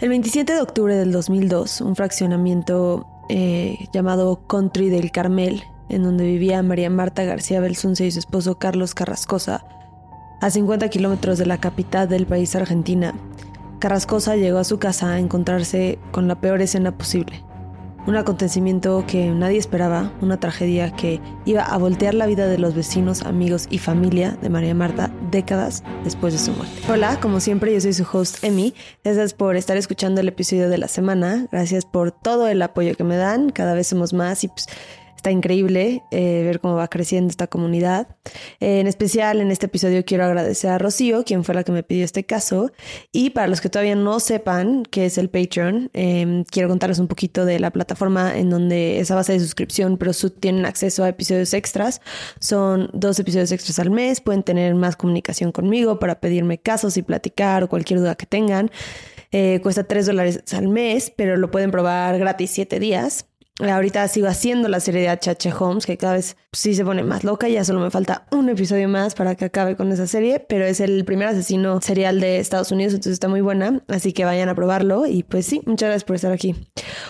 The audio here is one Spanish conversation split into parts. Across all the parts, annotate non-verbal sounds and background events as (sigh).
El 27 de octubre del 2002, un fraccionamiento eh, llamado Country del Carmel, en donde vivía María Marta García Belsunce y su esposo Carlos Carrascosa, a 50 kilómetros de la capital del país Argentina, Carrascosa llegó a su casa a encontrarse con la peor escena posible. Un acontecimiento que nadie esperaba, una tragedia que iba a voltear la vida de los vecinos, amigos y familia de María Marta décadas después de su muerte. Hola, como siempre yo soy su host Emi. Gracias por estar escuchando el episodio de la semana. Gracias por todo el apoyo que me dan. Cada vez somos más y pues Está increíble eh, ver cómo va creciendo esta comunidad. en especial en este episodio quiero agradecer a Rocío, quien fue la que me pidió este caso. Y para los que todavía no sepan qué es el Patreon, em, quiero contarles un poquito de la plataforma en donde esa base de suscripción, pero tienen acceso a episodios extras. Son dos episodios extras al mes. Pueden tener más comunicación conmigo para pedirme casos y platicar o cualquier duda que tengan. Eh, cuesta 3 dólares al mes, pero lo pueden probar gratis 7 días. Ahorita sigo haciendo la serie de H.H. Holmes, que cada vez sí se pone más loca. Ya solo me falta un episodio más para que acabe con esa serie, pero es el primer asesino serial de Estados Unidos, entonces está muy buena. Así que vayan a probarlo. Y pues sí, muchas gracias por estar aquí.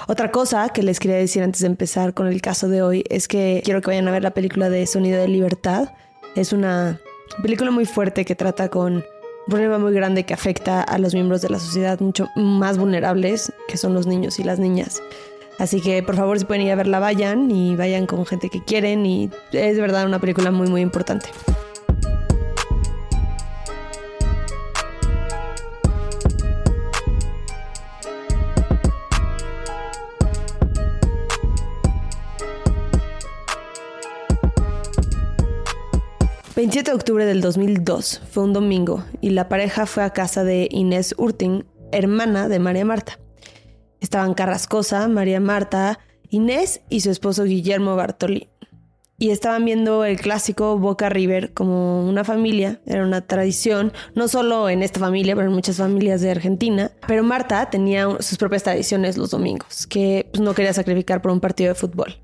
Otra cosa que les quería decir antes de empezar con el caso de hoy es que quiero que vayan a ver la película de Sonido de Libertad. Es una película muy fuerte que trata con un problema muy grande que afecta a los miembros de la sociedad mucho más vulnerables, que son los niños y las niñas. Así que por favor si pueden ir a verla vayan y vayan con gente que quieren y es verdad una película muy muy importante. ...27 de octubre del 2002... ...fue un domingo... ...y la pareja fue a casa de Inés Urting... ...hermana de María Marta... Estaban Carrascosa, María Marta, Inés y su esposo Guillermo Bartoli. Y estaban viendo el clásico Boca River como una familia, era una tradición, no solo en esta familia, pero en muchas familias de Argentina. Pero Marta tenía sus propias tradiciones los domingos, que pues, no quería sacrificar por un partido de fútbol.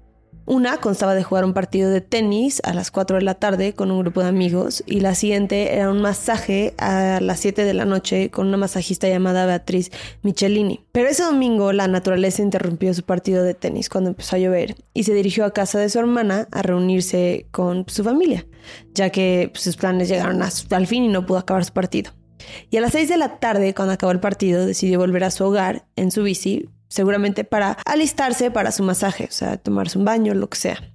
Una constaba de jugar un partido de tenis a las 4 de la tarde con un grupo de amigos y la siguiente era un masaje a las 7 de la noche con una masajista llamada Beatriz Michelini. Pero ese domingo la naturaleza interrumpió su partido de tenis cuando empezó a llover y se dirigió a casa de su hermana a reunirse con su familia, ya que pues, sus planes llegaron al fin y no pudo acabar su partido. Y a las 6 de la tarde, cuando acabó el partido, decidió volver a su hogar en su bici seguramente para alistarse para su masaje, o sea, tomarse un baño, lo que sea.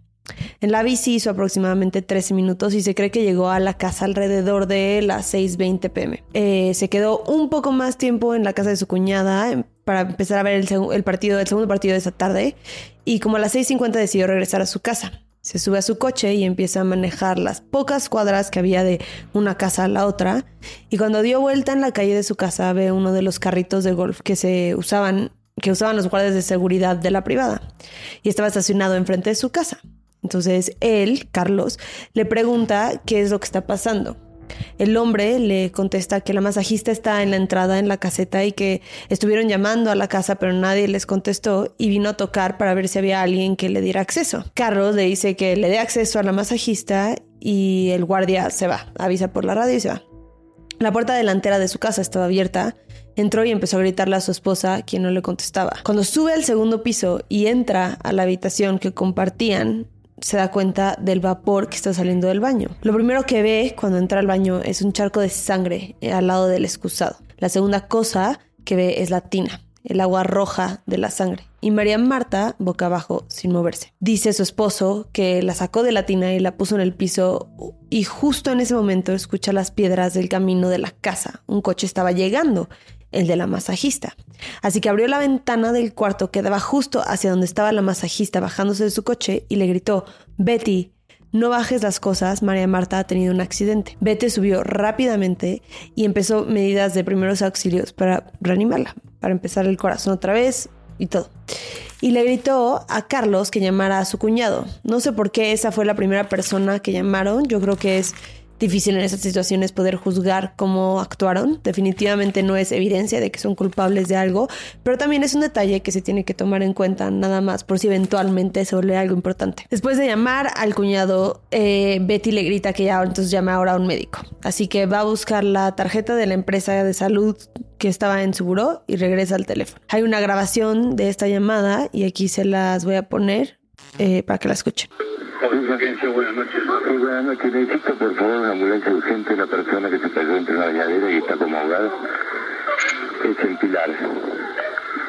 En la bici hizo aproximadamente 13 minutos y se cree que llegó a la casa alrededor de las 6.20 pm. Eh, se quedó un poco más tiempo en la casa de su cuñada em, para empezar a ver el, partido, el segundo partido de esa tarde y como a las 6.50 decidió regresar a su casa. Se sube a su coche y empieza a manejar las pocas cuadras que había de una casa a la otra. Y cuando dio vuelta en la calle de su casa ve uno de los carritos de golf que se usaban que usaban los guardias de seguridad de la privada y estaba estacionado enfrente de su casa. Entonces él, Carlos, le pregunta qué es lo que está pasando. El hombre le contesta que la masajista está en la entrada en la caseta y que estuvieron llamando a la casa pero nadie les contestó y vino a tocar para ver si había alguien que le diera acceso. Carlos le dice que le dé acceso a la masajista y el guardia se va, avisa por la radio y se va. La puerta delantera de su casa estaba abierta Entró y empezó a gritarle a su esposa, quien no le contestaba. Cuando sube al segundo piso y entra a la habitación que compartían, se da cuenta del vapor que está saliendo del baño. Lo primero que ve cuando entra al baño es un charco de sangre al lado del excusado. La segunda cosa que ve es la tina, el agua roja de la sangre. Y María Marta, boca abajo, sin moverse. Dice su esposo que la sacó de la tina y la puso en el piso y justo en ese momento escucha las piedras del camino de la casa. Un coche estaba llegando el de la masajista. Así que abrió la ventana del cuarto que daba justo hacia donde estaba la masajista bajándose de su coche y le gritó, Betty, no bajes las cosas, María Marta ha tenido un accidente. Betty subió rápidamente y empezó medidas de primeros auxilios para reanimarla, para empezar el corazón otra vez y todo. Y le gritó a Carlos que llamara a su cuñado. No sé por qué esa fue la primera persona que llamaron, yo creo que es difícil en esas situaciones poder juzgar cómo actuaron. Definitivamente no es evidencia de que son culpables de algo, pero también es un detalle que se tiene que tomar en cuenta nada más por si eventualmente se vuelve algo importante. Después de llamar al cuñado, eh, Betty le grita que ya entonces llame ahora a un médico. Así que va a buscar la tarjeta de la empresa de salud que estaba en su buró y regresa al teléfono. Hay una grabación de esta llamada y aquí se las voy a poner eh, para que la escuchen. buenas noches. Buenas noches. Necesito, por favor, una ambulancia urgente. Una persona que se cayó entre una bañadera y está como ahogada. Es en Pilar.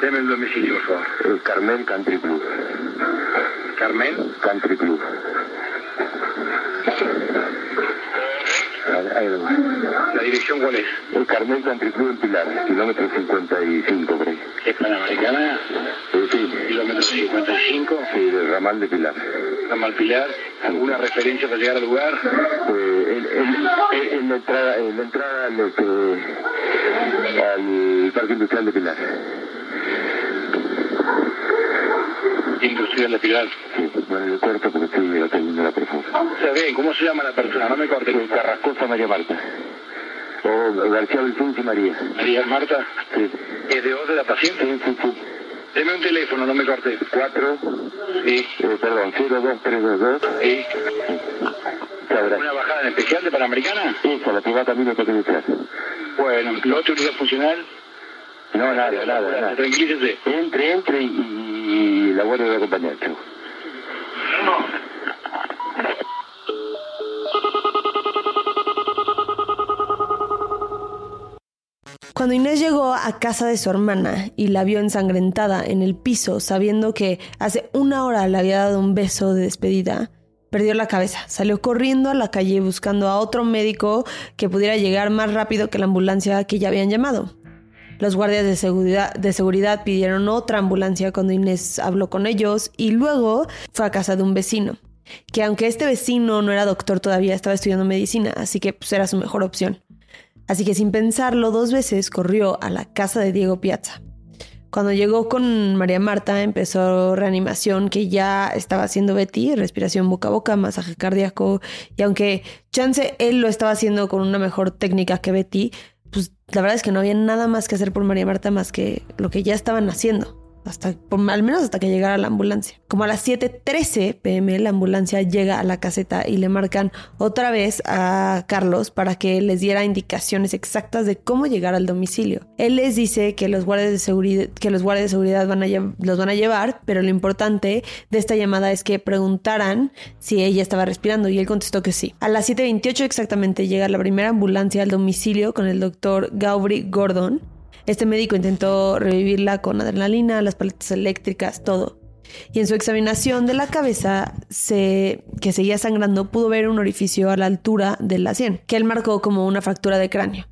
Deme el domicilio, por favor. El Carmel Country Club. ¿Carmel? Country Club. ¿La dirección cuál es? El Carmel Country Club en Pilar, kilómetro 55, por ahí. ¿Es Panamericana? Eh, sí. ¿Kilómetro 55? Sí, del ramal de Pilar. ¿Ramal Pilar? ¿Alguna referencia para llegar al lugar? Eh, en, en, en, la entrada, en la entrada al, este, al Parque Industrial de Pilar. Industrial de Pilar. Sí, bueno, le corto porque estoy atendiendo la persona. Está bien, ¿cómo se llama la persona? No me corte. Carrascosa María Marta. O García Belfins y María. María Marta. Sí. ¿Es de voz de la paciente? Sí, sí, sí. Deme un teléfono, no me corte. 4, Sí, eh, perdón, 02322. sí. ¿Una bajada en especial de Panamericana? Esa, la que va camino a Toque de Teatro. Bueno, ¿la otra unidad funcional? No, nada, nada, nada. Tranquilícese. Entre, entre y, y la guardia de acompañar. chau. Cuando Inés llegó a casa de su hermana y la vio ensangrentada en el piso, sabiendo que hace una hora le había dado un beso de despedida, perdió la cabeza. Salió corriendo a la calle buscando a otro médico que pudiera llegar más rápido que la ambulancia que ya habían llamado. Los guardias de seguridad, pidieron otra ambulancia cuando Inés habló con ellos y luego fue a casa de un vecino, que aunque este vecino no era doctor todavía, estaba estudiando medicina, así que pues, era su mejor opción. Así que sin pensarlo dos veces corrió a la casa de Diego Piazza. Cuando llegó con María Marta empezó reanimación que ya estaba haciendo Betty, respiración boca a boca, masaje cardíaco y aunque chance él lo estaba haciendo con una mejor técnica que Betty, pues la verdad es que no había nada más que hacer por María Marta más que lo que ya estaban haciendo. Hasta, por, al menos hasta que llegara la ambulancia. Como a las 7.13 pm la ambulancia llega a la caseta y le marcan otra vez a Carlos para que les diera indicaciones exactas de cómo llegar al domicilio. Él les dice que los guardias de seguridad, que los de seguridad van a los van a llevar, pero lo importante de esta llamada es que preguntaran si ella estaba respirando y él contestó que sí. A las 7.28 exactamente llega la primera ambulancia al domicilio con el doctor Gaubri Gordon. Este médico intentó revivirla con adrenalina, las paletas eléctricas, todo. Y en su examinación de la cabeza, se, que seguía sangrando, pudo ver un orificio a la altura de la sien, que él marcó como una fractura de cráneo.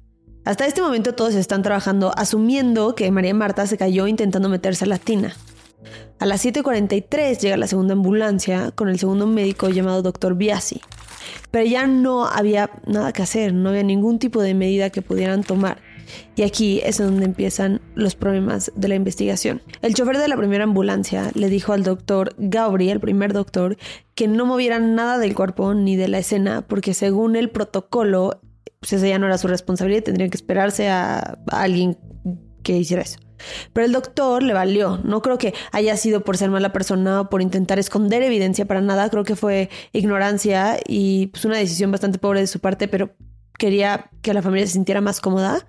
Hasta este momento todos están trabajando asumiendo que María Marta se cayó intentando meterse a la tina. A las 7.43 llega la segunda ambulancia con el segundo médico llamado Dr. Biasi. Pero ya no había nada que hacer, no había ningún tipo de medida que pudieran tomar. Y aquí es donde empiezan los problemas de la investigación. El chofer de la primera ambulancia le dijo al doctor Gabriel, el primer doctor, que no movieran nada del cuerpo ni de la escena, porque según el protocolo, pues esa ya no era su responsabilidad, tendrían que esperarse a, a alguien que hiciera eso. Pero el doctor le valió. No creo que haya sido por ser mala persona o por intentar esconder evidencia para nada. Creo que fue ignorancia y pues una decisión bastante pobre de su parte, pero quería que la familia se sintiera más cómoda.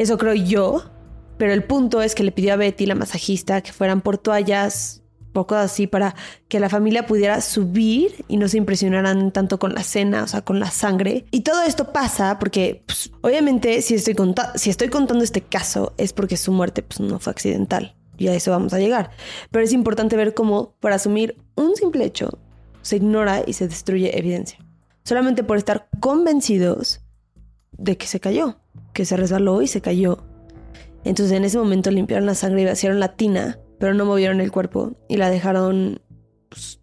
Eso creo yo. Pero el punto es que le pidió a Betty, la masajista, que fueran por toallas, poco así, para que la familia pudiera subir y no se impresionaran tanto con la cena, o sea, con la sangre. Y todo esto pasa porque, pues, obviamente, si estoy, si estoy contando este caso, es porque su muerte pues, no fue accidental. Y a eso vamos a llegar. Pero es importante ver cómo, por asumir un simple hecho, se ignora y se destruye evidencia. Solamente por estar convencidos de que se cayó, que se resbaló y se cayó. Entonces en ese momento limpiaron la sangre y vaciaron la tina, pero no movieron el cuerpo y la dejaron pues,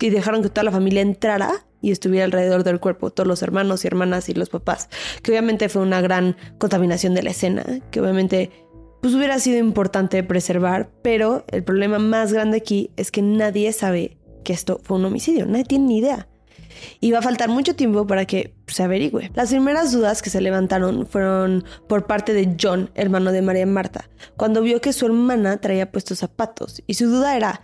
y dejaron que toda la familia entrara y estuviera alrededor del cuerpo, todos los hermanos y hermanas y los papás, que obviamente fue una gran contaminación de la escena, que obviamente pues hubiera sido importante preservar, pero el problema más grande aquí es que nadie sabe que esto fue un homicidio, nadie tiene ni idea. Y va a faltar mucho tiempo para que se averigüe. Las primeras dudas que se levantaron fueron por parte de John, hermano de María Marta, cuando vio que su hermana traía puestos zapatos y su duda era,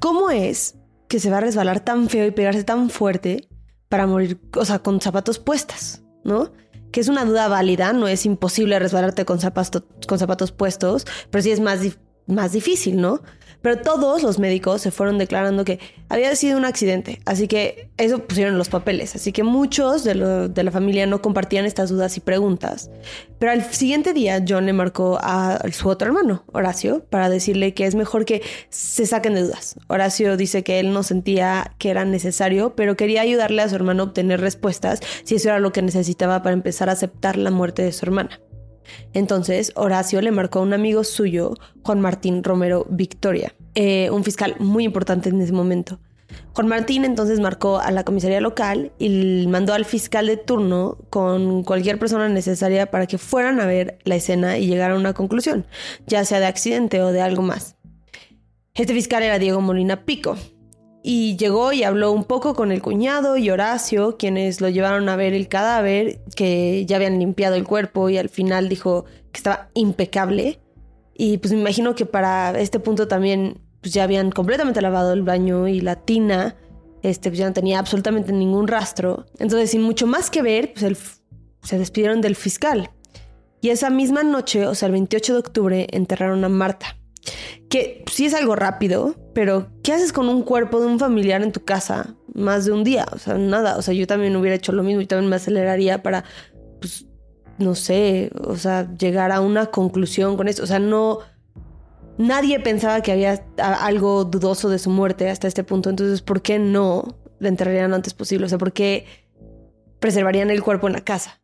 ¿cómo es que se va a resbalar tan feo y pegarse tan fuerte para morir, o sea, con zapatos puestas, ¿no? Que es una duda válida, no es imposible resbalarte con zapatos, con zapatos puestos, pero sí es más, más difícil, ¿no? Pero todos los médicos se fueron declarando que había sido un accidente, así que eso pusieron los papeles, así que muchos de, la familia no compartían estas dudas y preguntas. Pero al siguiente día John le marcó a su otro hermano, Horacio, para decirle que es mejor que se saquen de dudas. Horacio dice que él no sentía que era necesario, pero quería ayudarle a su hermano a obtener respuestas si eso era lo que necesitaba para empezar a aceptar la muerte de su hermana. Entonces, Horacio le marcó a un amigo suyo, Juan Martín Romero Victoria, eh, un fiscal muy importante en ese momento. Juan Martín entonces marcó a la comisaría local y mandó al fiscal de turno con cualquier persona necesaria para que fueran a ver la escena y llegaran a una conclusión, ya sea de accidente o de algo más. Este fiscal era Diego Molina Pico, y llegó y habló un poco con el cuñado y Horacio, quienes lo llevaron a ver el cadáver, que ya habían limpiado el cuerpo y al final dijo que estaba impecable. Y pues me imagino que para este punto también pues ya habían completamente lavado el baño y la tina, este, pues ya no tenía absolutamente ningún rastro. Entonces, sin mucho más que ver, pues se despidieron del fiscal. Y esa misma noche, o sea, el 28 de octubre, enterraron a Marta que sí es algo rápido, pero ¿qué haces con un cuerpo de un familiar en tu casa más de un día? O sea, nada, o sea, yo también hubiera hecho lo mismo y también me aceleraría para, pues, no sé, o sea, llegar a una conclusión con esto. O sea, no, nadie pensaba que había algo dudoso de su muerte hasta este punto, entonces, ¿por qué no la enterrarían antes posible? O sea, ¿por qué preservarían el cuerpo en la casa?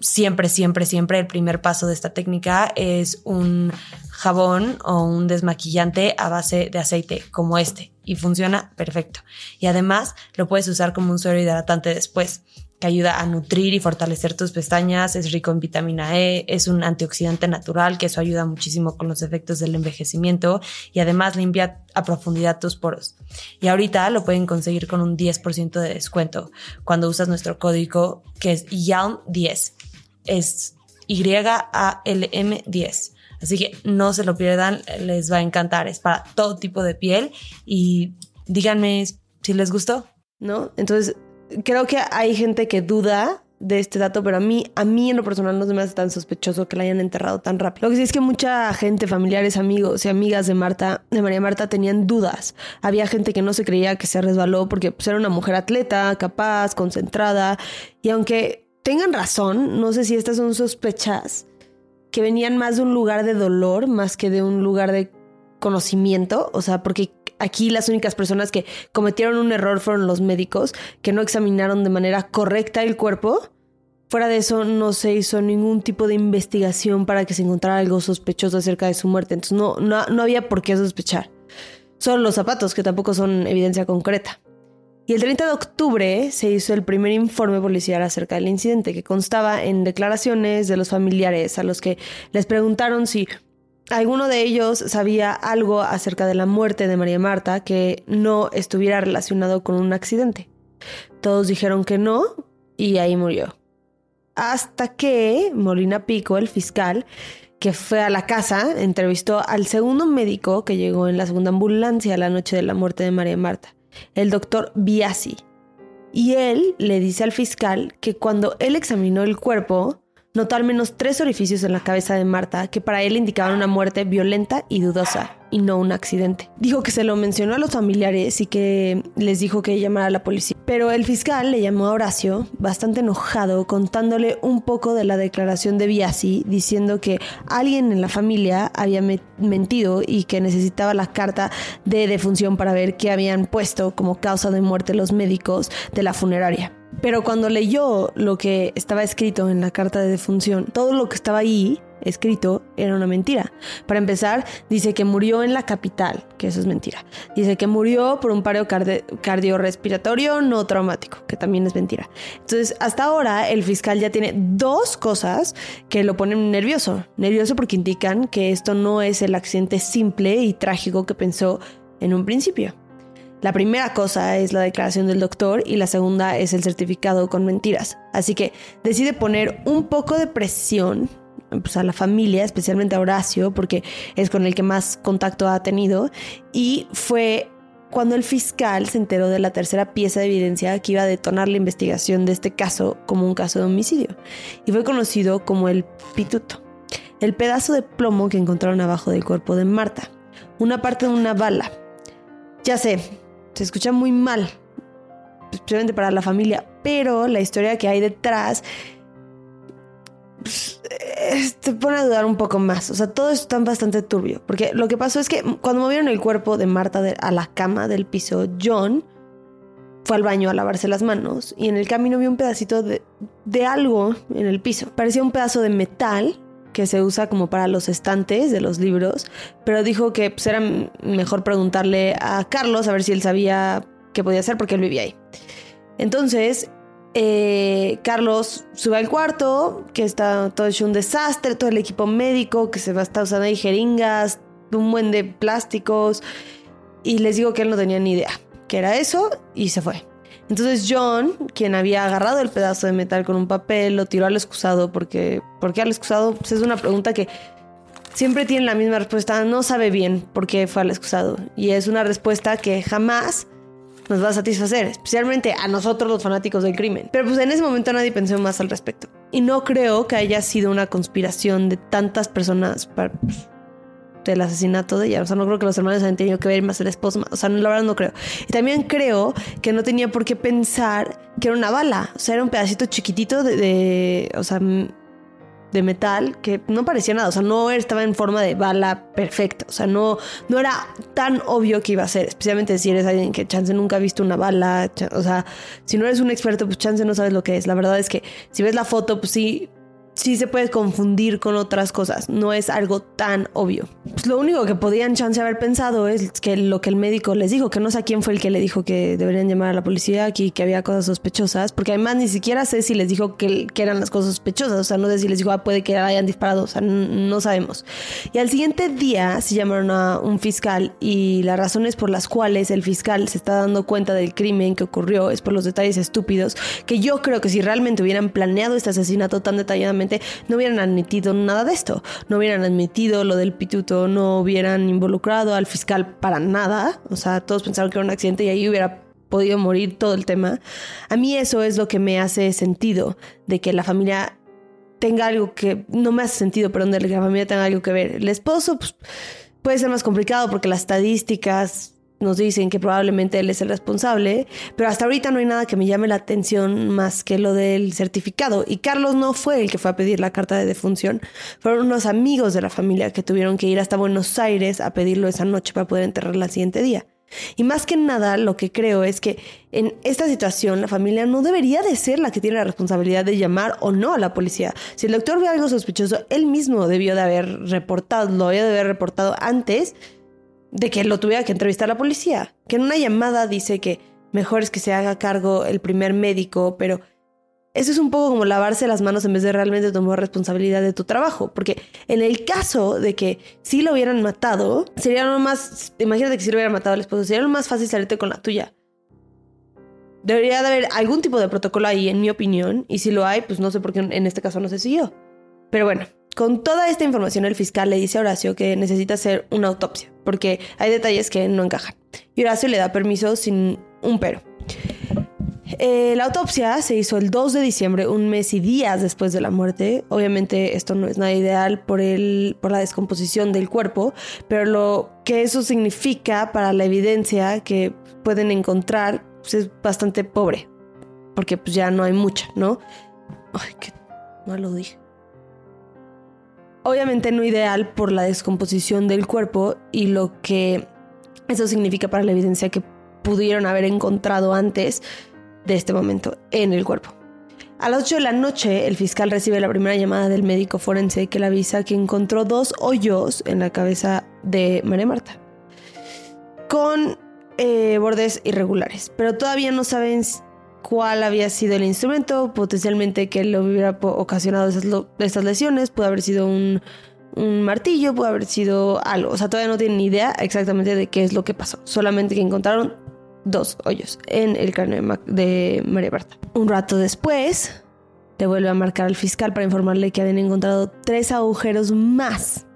siempre, siempre, siempre el primer paso de esta técnica es un jabón o un desmaquillante a base de aceite como este y funciona perfecto. Y además lo puedes usar como un suero hidratante después que ayuda a nutrir y fortalecer tus pestañas, es rico en vitamina E, es un antioxidante natural que eso ayuda muchísimo con los efectos del envejecimiento y además limpia a profundidad tus poros. Y ahorita lo pueden conseguir con un 10% de descuento cuando usas nuestro código que es YALM10 es Y-A-L-M 10. Así que no se lo pierdan, les va a encantar. Es para todo tipo de piel y díganme si les gustó. ¿No? Entonces, creo que hay gente que duda de este dato, pero a mí, a mí en lo personal no se me hace tan sospechoso que la hayan enterrado tan rápido. Lo que sí es que mucha gente, familiares, amigos y amigas de Marta, de María Marta, tenían dudas. Había gente que no se creía que se resbaló porque pues, era una mujer atleta, capaz, concentrada, y aunque tengan razón, no sé si estas son sospechas que venían más de un lugar de dolor más que de un lugar de conocimiento, o sea, porque aquí las únicas personas que cometieron un error fueron los médicos, que no examinaron de manera correcta el cuerpo. Fuera de eso, no se hizo ningún tipo de investigación para que se encontrara algo sospechoso acerca de su muerte. Entonces, no, no, no había por qué sospechar. Son los zapatos, que tampoco son evidencia concreta. Y el 30 de octubre se hizo el primer informe policial acerca del incidente, que constaba en declaraciones de los familiares a los que les preguntaron si alguno de ellos sabía algo acerca de la muerte de María Marta que no estuviera relacionado con un accidente. Todos dijeron que no y ahí murió. Hasta que Molina Pico, el fiscal, que fue a la casa, entrevistó al segundo médico que llegó en la segunda ambulancia la noche de la muerte de María Marta el doctor Biasi. Y él le dice al fiscal que cuando él examinó el cuerpo, notó al menos tres orificios en la cabeza de Marta que para él indicaban una muerte violenta y dudosa, y no un accidente. Dijo que se lo mencionó a los familiares y que les dijo que llamara a la policía. Pero el fiscal le llamó a Horacio, bastante enojado, contándole un poco de la declaración de Biasi, diciendo que alguien en la familia había mentido y que necesitaba la carta de defunción para ver qué habían puesto como causa de muerte los médicos de la funeraria. Pero cuando leyó lo que estaba escrito en la carta de defunción, todo lo que estaba ahí escrito era una mentira. Para empezar, dice que murió en la capital, que eso es mentira. Dice que murió por un paro cardiorrespiratorio no traumático, que también es mentira. Entonces, hasta ahora el fiscal ya tiene dos cosas que lo ponen nervioso. Nervioso porque indican que esto no es el accidente simple y trágico que pensó en un principio. La primera cosa es la declaración del doctor y la segunda es el certificado con mentiras. Así que decide poner un poco de presión pues, a la familia, especialmente a Horacio, porque es con el que más contacto ha tenido. Y fue cuando el fiscal se enteró de la tercera pieza de evidencia que iba a detonar la investigación de este caso como un caso de homicidio. Y fue conocido como el pituto, el pedazo de plomo que encontraron abajo del cuerpo de Marta, una parte de una bala. Ya sé, se escucha muy mal, especialmente para la familia, pero la historia que hay detrás pues, te pone a dudar un poco más. O sea, todo está bastante turbio. Porque lo que pasó es que cuando movieron el cuerpo de Marta a la cama del piso, John fue al baño a lavarse las manos y en el camino vio un pedacito de algo en el piso. Parecía un pedazo de metal que se usa como para los estantes de los libros, pero dijo que pues, era mejor preguntarle a Carlos a ver si él sabía qué podía hacer porque él vivía ahí. Entonces, eh, Carlos sube al cuarto, que está todo hecho un desastre, todo el equipo médico que se va a estar usando ahí jeringas, un buen de plásticos, y les digo que él no tenía ni idea que era eso y se fue. Entonces John, quien había agarrado el pedazo de metal con un papel, lo tiró al excusado porque, ¿por qué al excusado? Pues es una pregunta que siempre tiene la misma respuesta, no sabe bien por qué fue al excusado. Y es una respuesta que jamás nos va a satisfacer, especialmente a nosotros los fanáticos del crimen. Pero pues en ese momento nadie pensó más al respecto. Y no creo que haya sido una conspiración de tantas personas para, pues, del asesinato de ella. O sea, no creo que los hermanos hayan tenido que ver más el esposo. O sea, la verdad no creo. Y también creo que no tenía por qué pensar que era una bala. O sea, era un pedacito chiquitito de, o sea, de metal que no parecía nada. O sea, no estaba en forma de bala perfecta. O sea, no, no era tan obvio que iba a ser. Especialmente si eres alguien que chance nunca ha visto una bala. O sea, si no eres un experto, pues chance no sabes lo que es. La verdad es que si ves la foto, pues sí, sí se puede confundir con otras cosas, no es algo tan obvio. Pues lo único que podían chance haber pensado es que lo que el médico les dijo, que no sé a quién fue el que le dijo que deberían llamar a la policía aquí, que había cosas sospechosas, porque además ni siquiera sé si les dijo que, eran las cosas sospechosas, o sea, no sé si les dijo, ah, puede que hayan disparado, o sea, no sabemos. Y al siguiente día se llamaron a un fiscal y las razones por las cuales el fiscal se está dando cuenta del crimen que ocurrió es por los detalles estúpidos, que yo creo que si realmente hubieran planeado este asesinato tan detalladamente, no hubieran admitido nada de esto, no hubieran admitido lo del pituto, no hubieran involucrado al fiscal para nada, o sea, todos pensaron que era un accidente y ahí hubiera podido morir todo el tema. A mí eso es lo que me hace sentido, de que la familia tenga algo que, no me hace sentido, perdón, de que la familia tenga algo que ver. El esposo pues, puede ser más complicado porque las estadísticas nos dicen que probablemente él es el responsable, pero hasta ahorita no hay nada que me llame la atención más que lo del certificado. Y Carlos no fue el que fue a pedir la carta de defunción, fueron unos amigos de la familia que tuvieron que ir hasta Buenos Aires a pedirlo esa noche para poder enterrarla al siguiente día. Y más que nada, lo que creo es que en esta situación la familia no debería de ser la que tiene la responsabilidad de llamar o no a la policía. Si el doctor ve algo sospechoso, él mismo debió de haber reportado, lo había de haber reportado antes de que lo tuviera que entrevistar la policía. Que en una llamada dice que mejor es que se haga cargo el primer médico, pero eso es un poco como lavarse las manos en vez de realmente tomar responsabilidad de tu trabajo. Porque en el caso de que sí lo hubieran matado, sería lo más. Imagínate que si lo hubieran matado al esposo, sería lo más fácil salirte con la tuya. Debería de haber algún tipo de protocolo ahí, en mi opinión. Y si lo hay, pues no sé por qué en este caso no se siguió. Pero bueno, con toda esta información, el fiscal le dice a Horacio que necesita hacer una autopsia, porque hay detalles que no encajan. Y Horacio le da permiso sin un pero. Eh, la autopsia se hizo el 2 de diciembre, un mes y días después de la muerte. Obviamente esto no es nada ideal por, el, por la descomposición del cuerpo, pero lo que eso significa para la evidencia que pueden encontrar pues, es bastante pobre, porque pues ya no hay mucha, ¿no? Ay, qué mal lo dije. Obviamente no ideal por la descomposición del cuerpo y lo que eso significa para la evidencia que pudieron haber encontrado antes de este momento en el cuerpo. A las 8 de la noche, el fiscal recibe la primera llamada del médico forense que le avisa que encontró dos hoyos en la cabeza de María Marta, con eh, bordes irregulares, pero todavía no saben cuál había sido el instrumento potencialmente que le hubiera ocasionado esas, lesiones. Puede haber sido un, martillo, puede haber sido algo. O sea, todavía no tienen ni idea exactamente de qué es lo que pasó. Solamente que encontraron dos hoyos en el cráneo de María Berta. Un rato después, le vuelve a marcar al fiscal para informarle que habían encontrado tres agujeros más.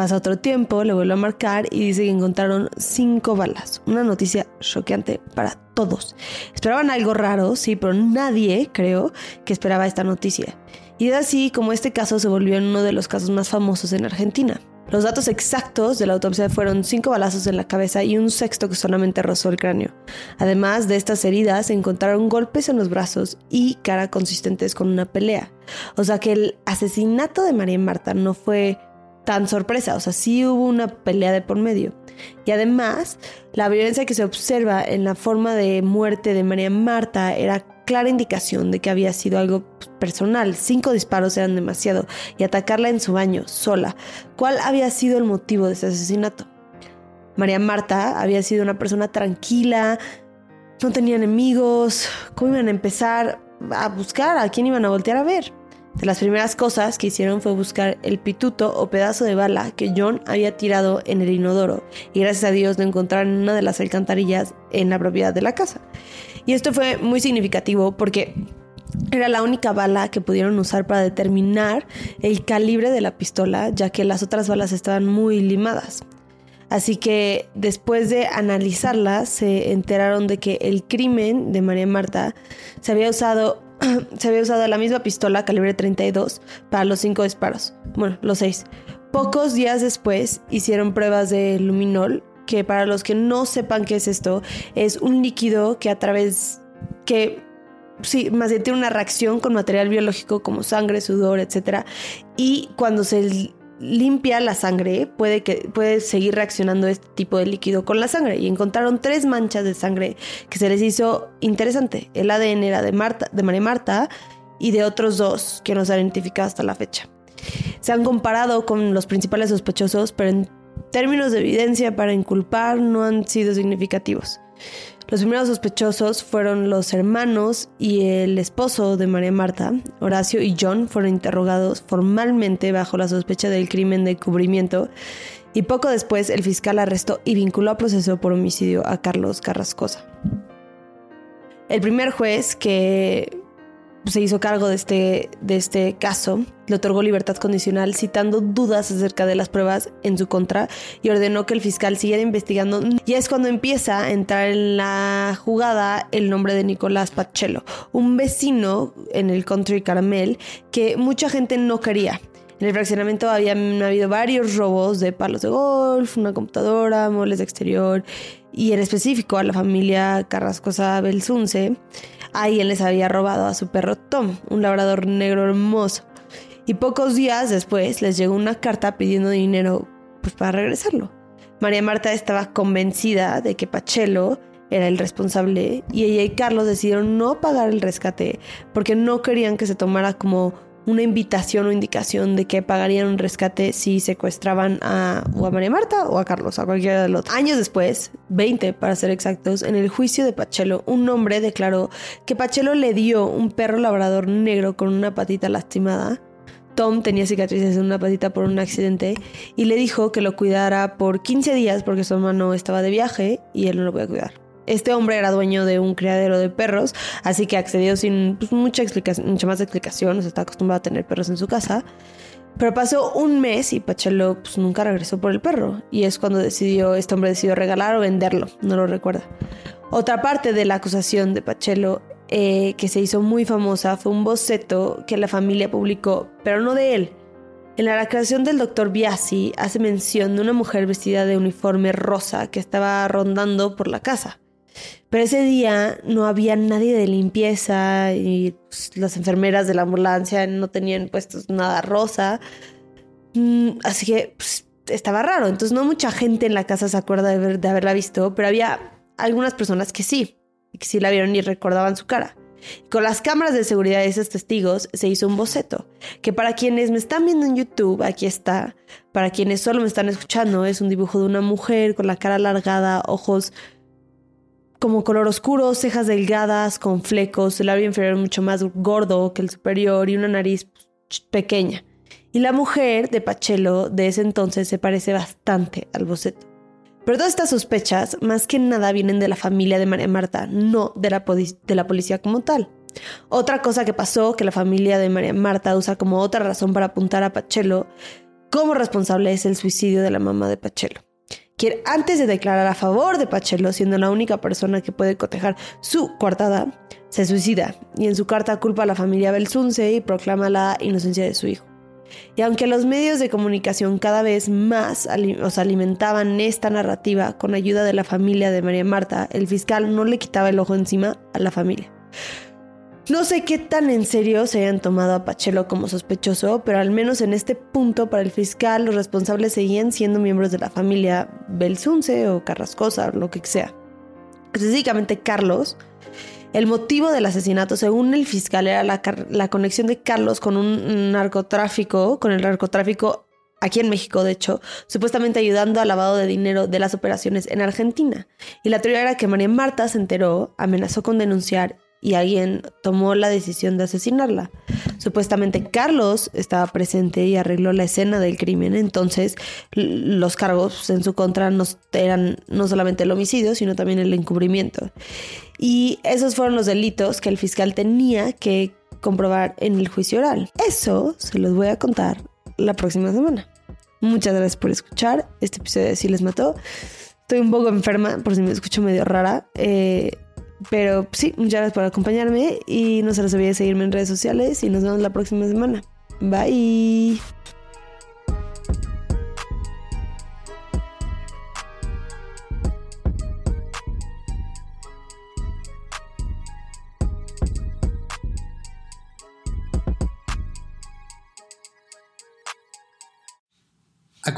Pasa otro tiempo, le vuelve a marcar y dice que encontraron cinco balas. Una noticia choqueante para todos. Esperaban algo raro, sí, pero nadie, creo, que esperaba esta noticia. Y es así como este caso se volvió en uno de los casos más famosos en Argentina. Los datos exactos de la autopsia fueron cinco balazos en la cabeza y un sexto que solamente rozó el cráneo. Además de estas heridas, se encontraron golpes en los brazos y cara consistentes con una pelea. O sea que el asesinato de María Marta no fue tan sorpresa, o sea, sí hubo una pelea de por medio. Y además, la violencia que se observa en la forma de muerte de María Marta era clara indicación de que había sido algo personal. Cinco disparos eran demasiado y atacarla en su baño, sola. ¿Cuál había sido el motivo de ese asesinato? María Marta había sido una persona tranquila, no tenía enemigos. ¿Cómo iban a empezar a buscar? ¿A quién iban a voltear a ver? Las primeras cosas que hicieron fue buscar el pituto o pedazo de bala que John había tirado en el inodoro y gracias a Dios lo encontraron en una de las alcantarillas en la propiedad de la casa. Y esto fue muy significativo porque era la única bala que pudieron usar para determinar el calibre de la pistola, ya que las otras balas estaban muy limadas. Así que después de analizarla, se enteraron de que el crimen de María Marta se había usado, (clears throat) se había usado la misma pistola calibre 32 para los cinco disparos. Bueno, los seis. Pocos días después hicieron pruebas de luminol que para los que no sepan qué es esto, es un líquido que a través que sí, más bien tiene una reacción con material biológico como sangre, sudor, etc. Y cuando se limpia la sangre, puede, que, puede seguir reaccionando este tipo de líquido con la sangre. Y encontraron tres manchas de sangre que se les hizo interesante. El ADN era de, Marta, de María Marta y de otros dos que no se han identificado hasta la fecha. Se han comparado con los principales sospechosos, pero en términos de evidencia para inculpar no han sido significativos. Los primeros sospechosos fueron los hermanos y el esposo de María Marta, Horacio y John, fueron interrogados formalmente bajo la sospecha del crimen de cubrimiento y poco después el fiscal arrestó y vinculó a proceso por homicidio a Carlos Carrascosa. El primer juez que se hizo cargo de este, de este caso, le otorgó libertad condicional citando dudas acerca de las pruebas en su contra y ordenó que el fiscal siguiera investigando. Y es cuando empieza a entrar en la jugada el nombre de Nicolás Pachelo, un vecino en el country caramel que mucha gente no quería. En el fraccionamiento habían habido varios robos de palos de golf, una computadora, muebles de exterior y en específico a la familia Carrascosa Belsunce él les había robado a su perro Tom, un labrador negro hermoso. Y pocos días después les llegó una carta pidiendo dinero pues, para regresarlo. María Marta estaba convencida de que Pachelo era el responsable y ella y Carlos decidieron no pagar el rescate porque no querían que se tomara como una invitación o indicación de que pagarían un rescate si secuestraban a, a María Marta o a Carlos, a cualquiera de los. Años después, 20 para ser exactos, en el juicio de Pachelo, un hombre declaró que Pachelo le dio un perro labrador negro con una patita lastimada. Tom tenía cicatrices en una patita por un accidente y le dijo que lo cuidara por 15 días porque su hermano estaba de viaje y él no lo podía cuidar. Este hombre era dueño de un criadero de perros, así que accedió sin pues, mucha, explicación, mucha más explicación, o sea, está acostumbrado a tener perros en su casa. Pero pasó un mes y Pachelo pues, nunca regresó por el perro. Y es cuando decidió, este hombre decidió regalar o venderlo, no lo recuerda. Otra parte de la acusación de Pachelo eh, que se hizo muy famosa fue un boceto que la familia publicó, pero no de él. En la creación del doctor Biasi hace mención de una mujer vestida de uniforme rosa que estaba rondando por la casa. Pero ese día no había nadie de limpieza y pues, las enfermeras de la ambulancia no tenían puestos nada rosa. Mm, así que pues, estaba raro. Entonces no mucha gente en la casa se acuerda de, de haberla visto, pero había algunas personas que sí, que sí la vieron y recordaban su cara. Con las cámaras de seguridad de esos testigos se hizo un boceto, que para quienes me están viendo en YouTube, aquí está. Para quienes solo me están escuchando, es un dibujo de una mujer con la cara alargada, ojos como color oscuro, cejas delgadas, con flecos, el labio inferior mucho más gordo que el superior y una nariz pequeña. Y la mujer de Pachelo de ese entonces se parece bastante al boceto. Pero todas estas sospechas, más que nada, vienen de la familia de María Marta, no de la, de la policía como tal. Otra cosa que pasó, que la familia de María Marta usa como otra razón para apuntar a Pachelo como responsable es el suicidio de la mamá de Pachelo. Quien antes de declarar a favor de Pachelo, siendo la única persona que puede cotejar su coartada, se suicida y en su carta culpa a la familia Belsunce y proclama la inocencia de su hijo. Y aunque los medios de comunicación cada vez más alimentaban esta narrativa con ayuda de la familia de María Marta, el fiscal no le quitaba el ojo encima a la familia. No sé qué tan en serio se hayan tomado a Pachelo como sospechoso, pero al menos en este punto para el fiscal los responsables seguían siendo miembros de la familia Belsunce o Carrascosa o lo que sea. Específicamente Carlos, el motivo del asesinato, según el fiscal, era la, conexión de Carlos con un narcotráfico, con el narcotráfico aquí en México, de hecho, supuestamente ayudando al lavado de dinero de las operaciones en Argentina. Y la teoría era que María Marta se enteró, amenazó con denunciar y alguien tomó la decisión de asesinarla. Supuestamente Carlos estaba presente y arregló la escena del crimen, entonces los cargos en su contra no eran no solamente el homicidio, sino también el encubrimiento. Y esos fueron los delitos que el fiscal tenía que comprobar en el juicio oral. Eso se los voy a contar la próxima semana. Muchas gracias por escuchar. Este episodio de Si les mató. Estoy un poco enferma, por si me escucho medio rara. Eh, pero sí, muchas gracias por acompañarme y no se les olvide seguirme en redes sociales y nos vemos la próxima semana. Bye.